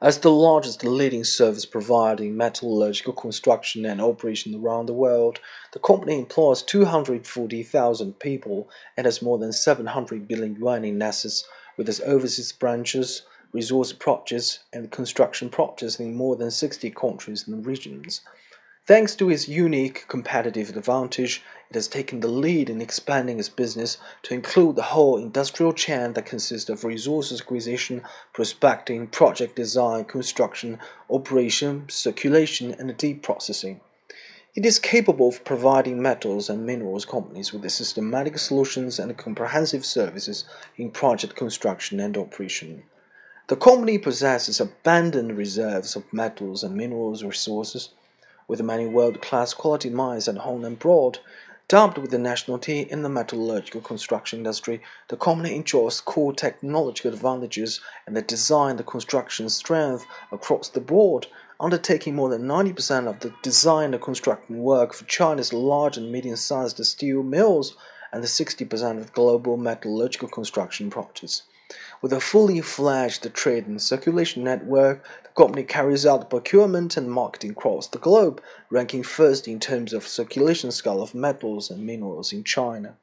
As the largest leading service provider in metallurgical construction and operation around the world, the company employs 240,000 people and has more than 700 billion yuan in assets with its overseas branches, resource projects, and construction projects in more than 60 countries and regions. Thanks to its unique competitive advantage, it has taken the lead in expanding its business to include the whole industrial chain that consists of resources acquisition, prospecting, project design, construction, operation, circulation, and deep processing. It is capable of providing metals and minerals companies with systematic solutions and comprehensive services in project construction and operation. The company possesses abundant reserves of metals and minerals resources with many world-class quality mines at home and abroad. Dubbed with the nationality in the metallurgical construction industry, the company enjoys core technological advantages and the design and construction strength across the board, undertaking more than 90% of the design and construction work for China's large and medium-sized steel mills and the 60% of global metallurgical construction projects. With a fully fledged trade and circulation network, the company carries out procurement and marketing across the globe, ranking first in terms of circulation scale of metals and minerals in China.